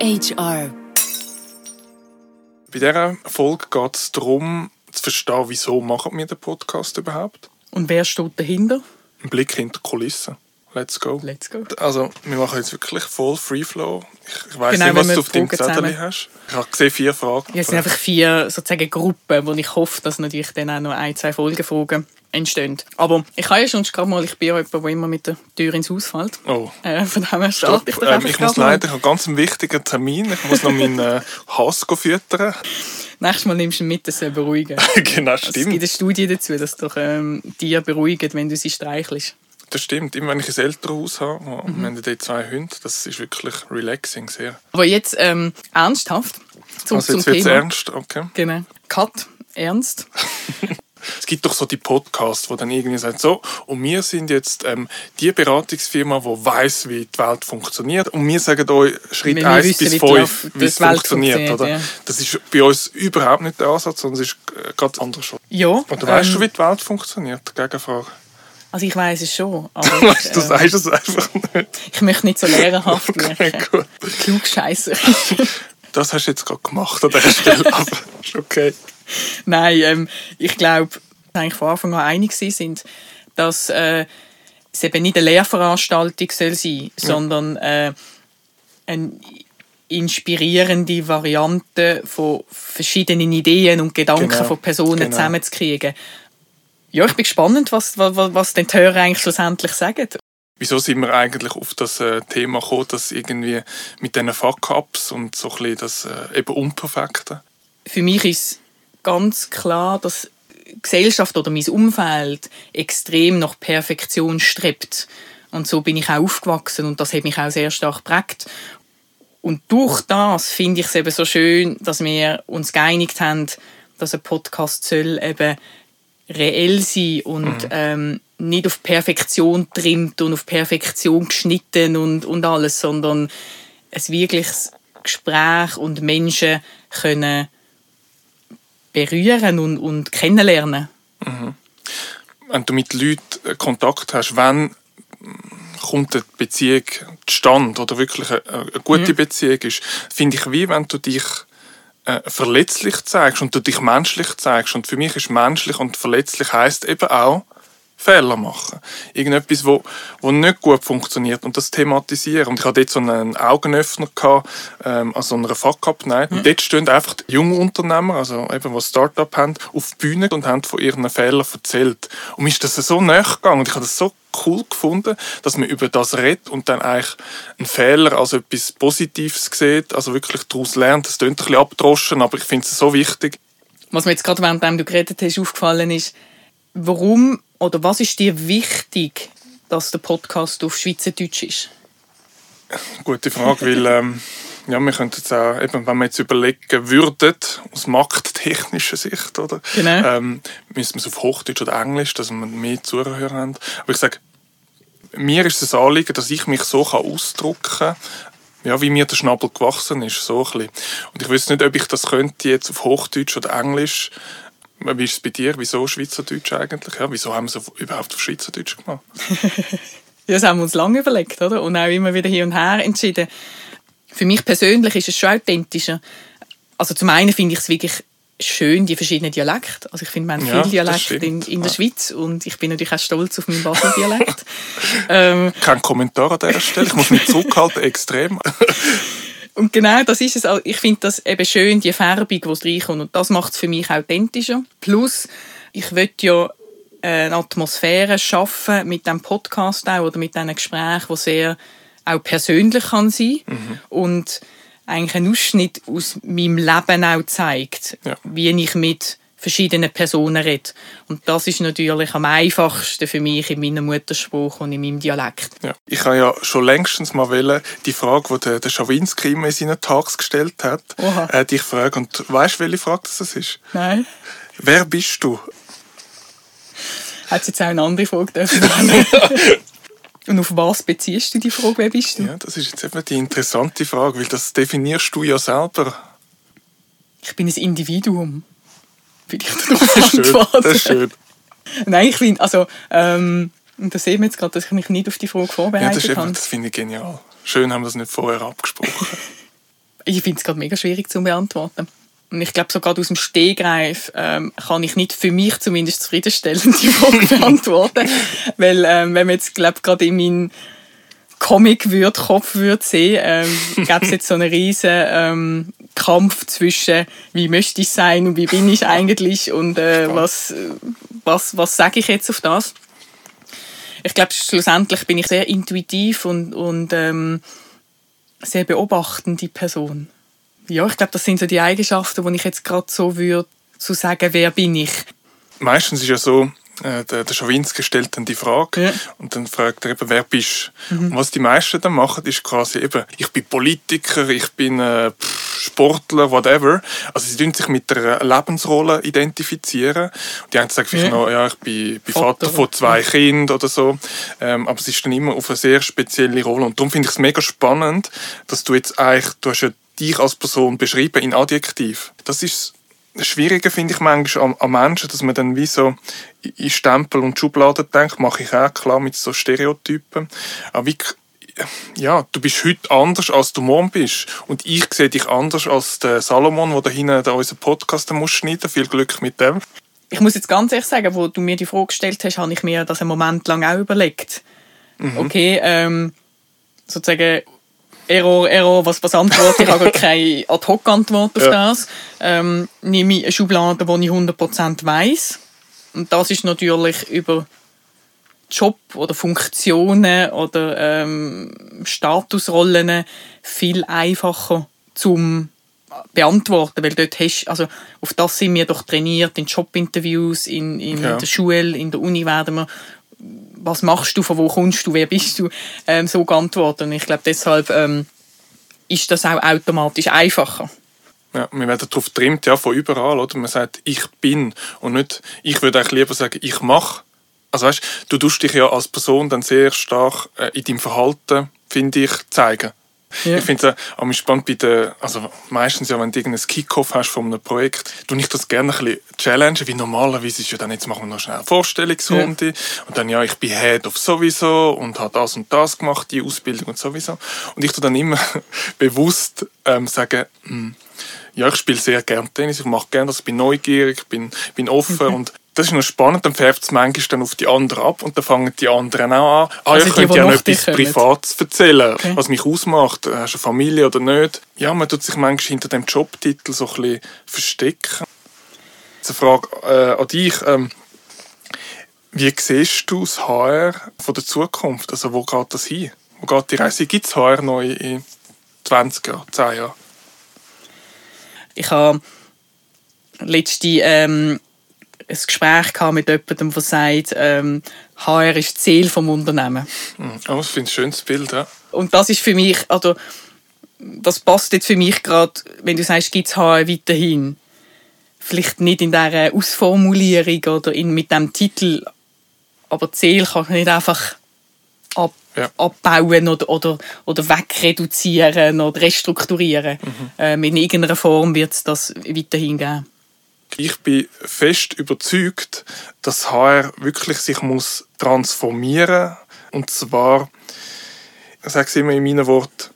HR. Bei dieser Folge geht es darum, zu verstehen, wieso machen wir den Podcast überhaupt. Und wer steht dahinter? Ein Blick hinter die Kulissen. Let's go. Let's go. Also, wir machen jetzt wirklich voll Free Flow. Ich, ich weiss Genau, nicht, was du auf deinem Fragen Zettel hast. Ich habe gesehen, vier Fragen. Ja, es sind einfach vier sozusagen Gruppen, wo ich hoffe, dass natürlich dann auch noch ein, zwei Folgenfragen entstehen. Aber ich kann ja schon gerade mal, ich bin ja jemand, der immer mit der Tür ins Haus fällt. Oh. Äh, von dem her starte ich doch Ähm, ich muss leider, ich habe ganz einen wichtigen Termin. Ich muss noch meinen äh, Hass füttern. Nächstes Mal nimmst du ihn mit, das soll beruhigen. genau, Es gibt stimmt. eine Studie dazu, dass doch ähm, Tiere beruhigen, wenn du sie streichelst. Das stimmt. Immer wenn ich ein Elternhaus habe, Mhm. haben dort zwei Hunde, das ist wirklich relaxing sehr. Aber jetzt ähm, ernsthaft zum, Also zum jetzt wird es Thema. ernst, okay. Genau. Cut, ernst. Es gibt doch so die Podcasts, wo dann irgendwie sagen, so, und wir sind jetzt ähm, die Beratungsfirma, die weiß, wie die Welt funktioniert. Und wir sagen euch Schritt Wir 1 wissen, bis wie die 5, Welt- wie es funktioniert. funktioniert, Oder? ja. Das ist bei uns überhaupt nicht der Ansatz, sondern es ist äh, ganz anders schon. Ja. Oder weißt ähm, du, wie die Welt funktioniert? Gegenfrage. Also ich weiß es schon, aber Weißt ich, du, du ähm, sagst es einfach nicht. ich möchte nicht so lehrerhaft Okay, wirken. gut. Klugscheisser. Das hast du jetzt gerade gemacht an dieser Stelle, aber ist okay. Nein, ähm, ich glaube, eigentlich von Anfang an einig sind, dass äh, es eben nicht eine Lehrveranstaltung soll sein, sondern äh, eine inspirierende Variante von verschiedenen Ideen und Gedanken Genau, von Personen genau. zusammenzukriegen. Ja, ich bin gespannt, was, was, was die Hörer eigentlich schlussendlich sagen. Wieso sind wir eigentlich auf das äh, Thema gekommen, dass irgendwie mit diesen Fuck-Ups und so ein bisschen das äh, eben Unperfekte? für mich ist ganz klar, dass die Gesellschaft oder mein Umfeld extrem nach Perfektion strebt. Und so bin ich auch aufgewachsen und das hat mich auch sehr stark geprägt. Und durch das finde ich es eben so schön, dass wir uns geeinigt haben, dass ein Podcast soll eben reell sein und ähm, nicht auf Perfektion trimmt und auf Perfektion geschnitten und, und alles, sondern ein wirkliches Gespräch und Menschen können berühren und, und kennenlernen. Wenn du mit Leuten Kontakt hast, wann mm, kommt eine Beziehung zustande oder wirklich eine, eine gute Beziehung ist, finde ich, wie wenn du dich äh, verletzlich zeigst und du dich menschlich zeigst. Und für mich ist menschlich und verletzlich heißt eben auch Fehler machen. Irgendetwas, wo, wo nicht gut funktioniert und das thematisieren. Und ich hatte dort so einen Augenöffner gehabt, ähm, an so einer Fuck-Up-Night. Und dort stehen einfach die jungen Unternehmer, also eben, die Start-up haben, auf die Bühne und haben von ihren Fehlern erzählt. Und mir ist das so nahe gegangen und ich habe das so cool gefunden, dass man über das redet und dann eigentlich einen Fehler als etwas Positives sieht, also wirklich daraus lernt. Das klingt ein bisschen abgedroschen, aber ich finde es so wichtig. Was mir jetzt gerade, während du geredet hast, aufgefallen ist, warum oder was ist dir wichtig, dass der Podcast auf Schweizerdeutsch ist? Gute Frage, weil ähm, ja, wir könnten jetzt auch, eben, wenn wir jetzt überlegen würden, aus markttechnischer Sicht, oder? Genau. Ähm, müssen wir es auf Hochdeutsch oder Englisch, dass wir mehr Zuhörer haben. Aber ich sage, mir ist es ein Anliegen, dass ich mich so kann ausdrücken kann, ja, wie mir der Schnabel gewachsen ist, so ein bisschen. Und ich weiß nicht, ob ich das könnte jetzt auf Hochdeutsch oder Englisch. Wie ist es bei dir? Wieso Schweizerdeutsch eigentlich? Ja, wieso haben auf- überhaupt auf Schweizerdeutsch gemacht? Ja, das haben wir uns lange überlegt, oder? Und auch immer wieder hier und her entschieden. Für mich persönlich ist es schon authentischer. Also zum einen finde ich es wirklich schön, die verschiedenen Dialekte. Also ich finde, wir haben Ja, viele Dialekte in, in der Ja. Schweiz und ich bin natürlich auch stolz auf meinen Basel-Dialekt. ähm, Kein Kommentar an dieser Stelle. Ich muss mich zurückhalten, extrem. Und genau das ist es. Also Ich finde das eben schön, die Färbung, die es reinkommt. Und das macht es für mich authentischer. Plus, ich will ja eine Atmosphäre schaffen mit dem Podcast auch oder mit diesen Gesprächen, wo sehr auch persönlich kann sein und eigentlich einen Ausschnitt aus meinem Leben auch zeigt, Ja. wie ich mit verschiedenen Personen rede. Und das ist natürlich am einfachsten für mich in meinem Muttersprache und in meinem Dialekt. Ja. Ich habe ja schon längstens mal wollen, die Frage, die der, der Schawinski immer in seinen Talks gestellt hat, äh, dich fragen. Und weißt du, welche Frage das ist? Nein? Wer bist du? Hat jetzt auch eine andere Frage dürfen. Und auf was beziehst du die Frage, wer bist du? Ja, das ist jetzt eben die interessante Frage, weil das definierst du ja selber. Ich bin ein Individuum. Will ich darauf Das schön. Das ist schön. Nein, ich bin, also, ähm, da sehen wir jetzt gerade, dass ich mich nicht auf die Frage Ja, vorbereitet das, eben, das finde ich genial. Schön haben wir das nicht vorher abgesprochen. Ich finde es gerade mega schwierig zu beantworten. Und ich glaube, so gerade aus dem Stehgreif ähm, kann ich nicht für mich zumindest zufriedenstellend die Frage beantworten. Weil, ähm, wenn man jetzt, glaube gerade in meinen Comic würde, Kopf würde sehen, ähm, gäbe es jetzt so einen riesen ähm, Kampf zwischen, wie möchte ich sein und wie bin ich eigentlich und äh, was, was, was sage ich jetzt auf das. Ich glaube, schlussendlich bin ich sehr intuitiv und, und ähm, sehr beobachtende Person. Ja, ich glaube, das sind so die Eigenschaften, die ich jetzt gerade so würde, zu sagen, wer bin ich. Meistens ist ja so, äh, der, der Schawinski stellt dann die Frage ja. und dann fragt er eben, wer bist mhm. Und was die meisten dann machen, ist quasi eben, ich bin Politiker, ich bin äh, Sportler, whatever. Also sie tun sich mit der Lebensrolle identifizieren. Und die einen sagen vielleicht ja. noch, ja, ich bin, bin Vater, Vater von zwei. Kindern oder so. Ähm, aber es ist dann immer auf eine sehr spezielle Rolle. Und darum finde ich es mega spannend, dass du jetzt eigentlich, du hast ja dich als Person beschrieben in Adjektiv. Das ist das Schwierige finde ich manchmal an, an, Menschen, dass man dann wie so in Stempel und Schubladen denkt, mache ich auch klar mit so Stereotypen. Aber wie, ja, du bist heute anders, als du morgen bist. Und ich sehe dich anders als der Salomon, der da hinten unseren Podcast muss schneiden Viel Glück mit dem. Ich muss jetzt ganz ehrlich sagen, wo du mir die Frage gestellt hast, habe ich mir das einen Moment lang auch überlegt. Mhm. Okay, ähm, sozusagen Error, Error, was, was antworte ich? Ich habe keine Ad-Hoc-Antwort auf ja. das. Ähm, nehme ich eine Schublade, die ich 100% weiss. Und das ist natürlich über Job oder Funktionen oder ähm, Statusrollen viel einfacher zum beantworten, weil dort hast, also auf das sind wir doch trainiert, in Jobinterviews, in, in ja. der Schule, in der Uni werden wir was machst du, von wo kommst du, wer bist du, ähm, so geantwortet. Und ich glaube, deshalb ähm, ist das auch automatisch einfacher. Ja, wir werden darauf getrimmt, ja, von überall, oder? Man sagt, ich bin und nicht, ich würde eigentlich lieber sagen, ich mache. Also weißt, du tust dich ja als Person dann sehr stark äh, in deinem Verhalten, finde ich, zeigen. Ja. Ich finde es auch spannend bei den, also meistens ja, wenn du irgendein Kickoff hast von einem Projekt, du ich das gerne ein bisschen challenge, wie normalerweise ist ja dann, jetzt machen wir noch schnell eine Vorstellungsrunde ja. und dann, ja, ich bin Head of sowieso und habe das und das gemacht, die Ausbildung und sowieso. Und ich tue dann immer bewusst ähm, sagen, hm, ja, ich spiele sehr gerne Tennis, ich mache gerne das, ich bin neugierig, bin, bin offen okay. und das ist noch spannend, dann färbt es manchmal dann auf die anderen ab und dann fangen die anderen auch an. Ah, also ich könnte ja noch etwas Privates erzählen, okay. was mich ausmacht. Hast du eine Familie oder nicht? Ja, man tut sich manchmal hinter dem Jobtitel so ein bisschen verstecken. Jetzt eine Frage äh, an dich. Ähm, wie siehst du das HR von der Zukunft? Also wo geht das hin? Wo geht die Reise? Gibt es HR neu in 20 Jahren, 10 Jahren? Ich habe letzte ähm, ein Gespräch mit jemandem, der sagt, ähm, HR ist das Ziel des Unternehmens. Hm. Oh, ich finde ein schönes Bild. Ja. Und das ist für mich, also das passt jetzt für mich gerade, wenn du sagst, gibt es HR weiterhin. Vielleicht nicht in dieser Ausformulierung oder in, mit dem Titel, aber Ziel kann nicht einfach ab, ja. abbauen oder, oder, oder wegreduzieren oder restrukturieren. Mhm. Ähm, in irgendeiner Form wird es das weiterhin geben. Ich bin fest überzeugt, dass HR wirklich sich muss transformieren und zwar, ich sage es immer in meinen Worten,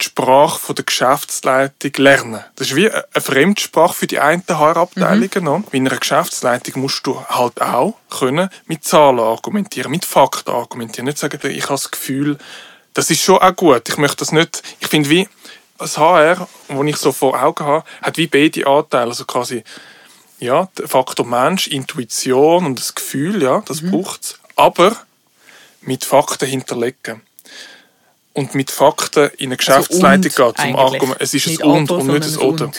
die Sprache von der Geschäftsleitung lernen. Das ist wie eine Fremdsprache für die einen HR-Abteilungen. Mhm. In einer Geschäftsleitung musst du halt auch können mit Zahlen argumentieren, mit Fakten argumentieren. Nicht sagen, ich habe das Gefühl, das ist schon auch gut. Ich möchte das nicht, ich finde wie, das HR, das ich so vor Augen habe, hat wie beide Anteile. Also quasi ja, der Faktor Mensch, Intuition und das Gefühl, ja, das mhm. braucht es. Aber mit Fakten hinterlegen. Und mit Fakten in eine also Geschäftsleitung also gehen, zum Argument. Es ist ein Und und nicht ein Oder.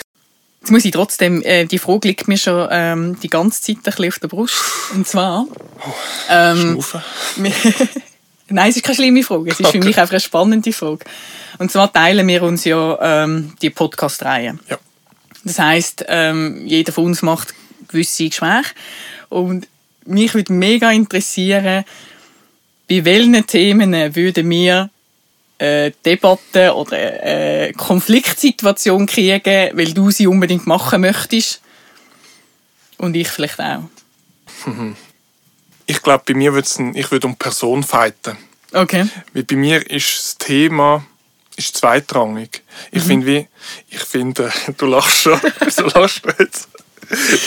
Jetzt muss ich trotzdem, äh, die Frage liegt mir schon ähm, die ganze Zeit ein bisschen auf der Brust. Und zwar. Oh, ähm, Nein, es ist keine schlimme Frage. Es ist okay. für mich einfach eine spannende Frage. Und zwar teilen wir uns ja ähm, die Podcast-Reihe. Ja. Das heißt, ähm, jeder von uns macht gewisse Gespräche. Und mich würde mega interessieren, bei welchen Themen würden wir äh, Debatten oder äh, Konfliktsituation kriegen, weil du sie unbedingt machen möchtest. Und ich vielleicht auch. Ich glaube, bei mir würde es ich würde um Person fighten. Okay. Weil bei mir ist das Thema ist zweitrangig. Ich Mhm. finde wie, ich finde, du lachst schon, wieso lachst du jetzt?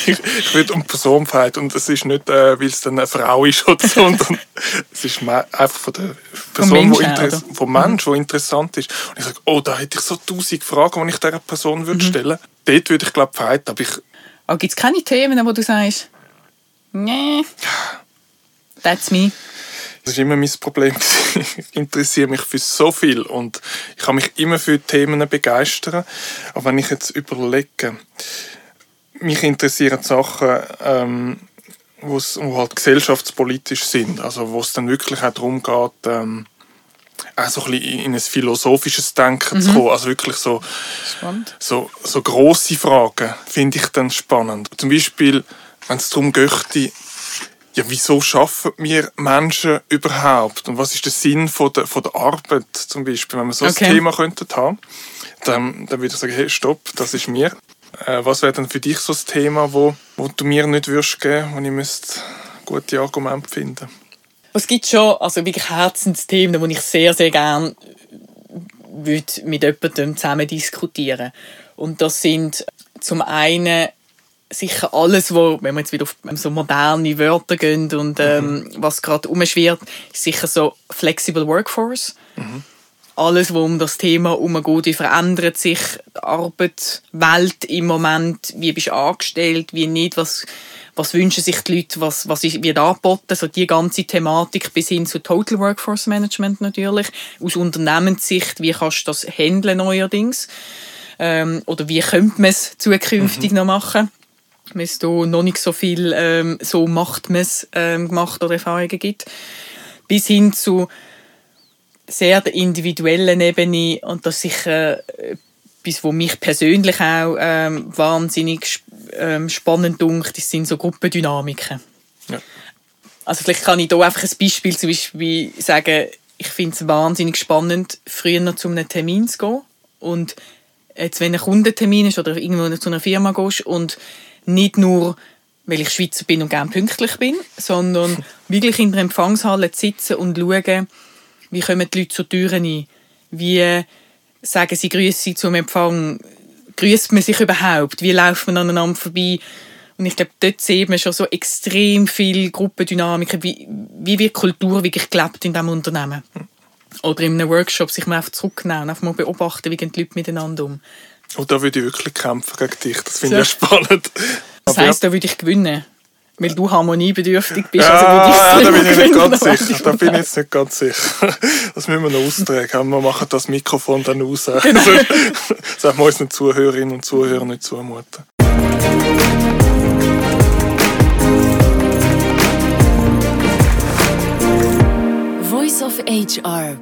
Ich, ich würde um die Person feit und es ist nicht, äh, weil es dann eine Frau ist oder so, sondern es ist einfach von der Person, Mensch wo vom Mensch, der interessant ist. Und ich sage, oh, da hätte ich so tausend Fragen, die ich dieser Person würde stellen. Dort würde ich glaube fighten, aber ich, Aber gibt es keine Themen, wo du sagst, nee, that's me? Das war immer mein Problem. Ich interessiere mich für so viel und ich kann mich immer für Themen begeistern. Aber wenn ich jetzt überlege, mich interessieren Sachen, ähm, wo halt gesellschaftspolitisch sind. Also wo es dann wirklich auch darum geht, ähm, auch so ein bisschen in ein philosophisches Denken zu kommen. Also wirklich so Spannend. so, so grosse Fragen finde ich dann spannend. Zum Beispiel, wenn es darum geht, ja, wieso schaffen wir Menschen überhaupt? Und was ist der Sinn von der, von der Arbeit zum Beispiel? Wenn wir so Okay. ein Thema könnten haben, dann, dann würde ich sagen, hey, stopp, das ist mir. Äh, was wäre dann für dich so das Thema, wo, wo du mir nicht würdest geben, wo ich müsste gute Argumente finden? Es gibt schon also wirklich Herzensthemen, die ich sehr, sehr gerne würde mit jemandem zusammen diskutieren Und das sind zum einen sicher alles, wo, wenn wir jetzt wieder auf so moderne Wörter gehen und ähm, was gerade umschwirrt, ist sicher so Flexible Workforce. Alles, wo um das Thema herumgeht, wie verändert sich die Arbeitswelt im Moment, wie bist du angestellt, wie nicht, was, was wünschen sich die Leute, was, was wird angeboten, also die ganze Thematik bis hin zu Total Workforce Management natürlich, aus Unternehmenssicht, wie kannst du das handeln neuerdings? Ähm, oder wie könnte man es zukünftig noch machen, es da noch nicht so viel ähm, so macht man es ähm, gemacht oder Erfahrungen gibt, bis hin zu sehr der individuellen Ebene und das ist sicher äh, etwas, was mich persönlich auch ähm, wahnsinnig ähm, spannend dunkt, das sind so Gruppendynamiken. Ja. Also vielleicht kann ich da einfach ein Beispiel zum Beispiel sagen, ich finde es wahnsinnig spannend, früher noch zu einem Termin zu gehen und jetzt, wenn ein Kundentermin ist oder irgendwo zu einer Firma gehst und nicht nur, weil ich Schweizer bin und gerne pünktlich bin, sondern wirklich in der Empfangshalle zu sitzen und schauen, wie kommen die Leute zur Tür ein, wie sagen sie Grüße zum Empfang, grüßt man sich überhaupt, wie läuft man aneinander vorbei? Und ich glaube, dort sieht man schon so extrem viel Gruppendynamiken, wie, wie wird Kultur wirklich gelebt in diesem Unternehmen. Oder in einem Workshop sich mal einfach zurücknehmen und einfach mal beobachten, wie gehen die Leute miteinander um. Und da würde ich wirklich kämpfen gegen dich. Das finde ich So. ja spannend. Das Aber heisst, da würde ich gewinnen. Weil du harmoniebedürftig bist. Ja, also ich ja, da bin ich nicht ganz sicher. Da bin ich jetzt nicht ganz sicher. Das müssen wir noch austragen. Wir machen das Mikrofon dann raus. Genau. Also, das darf man unseren Zuhörerinnen und Zuhörern nicht zumuten. Voice of HR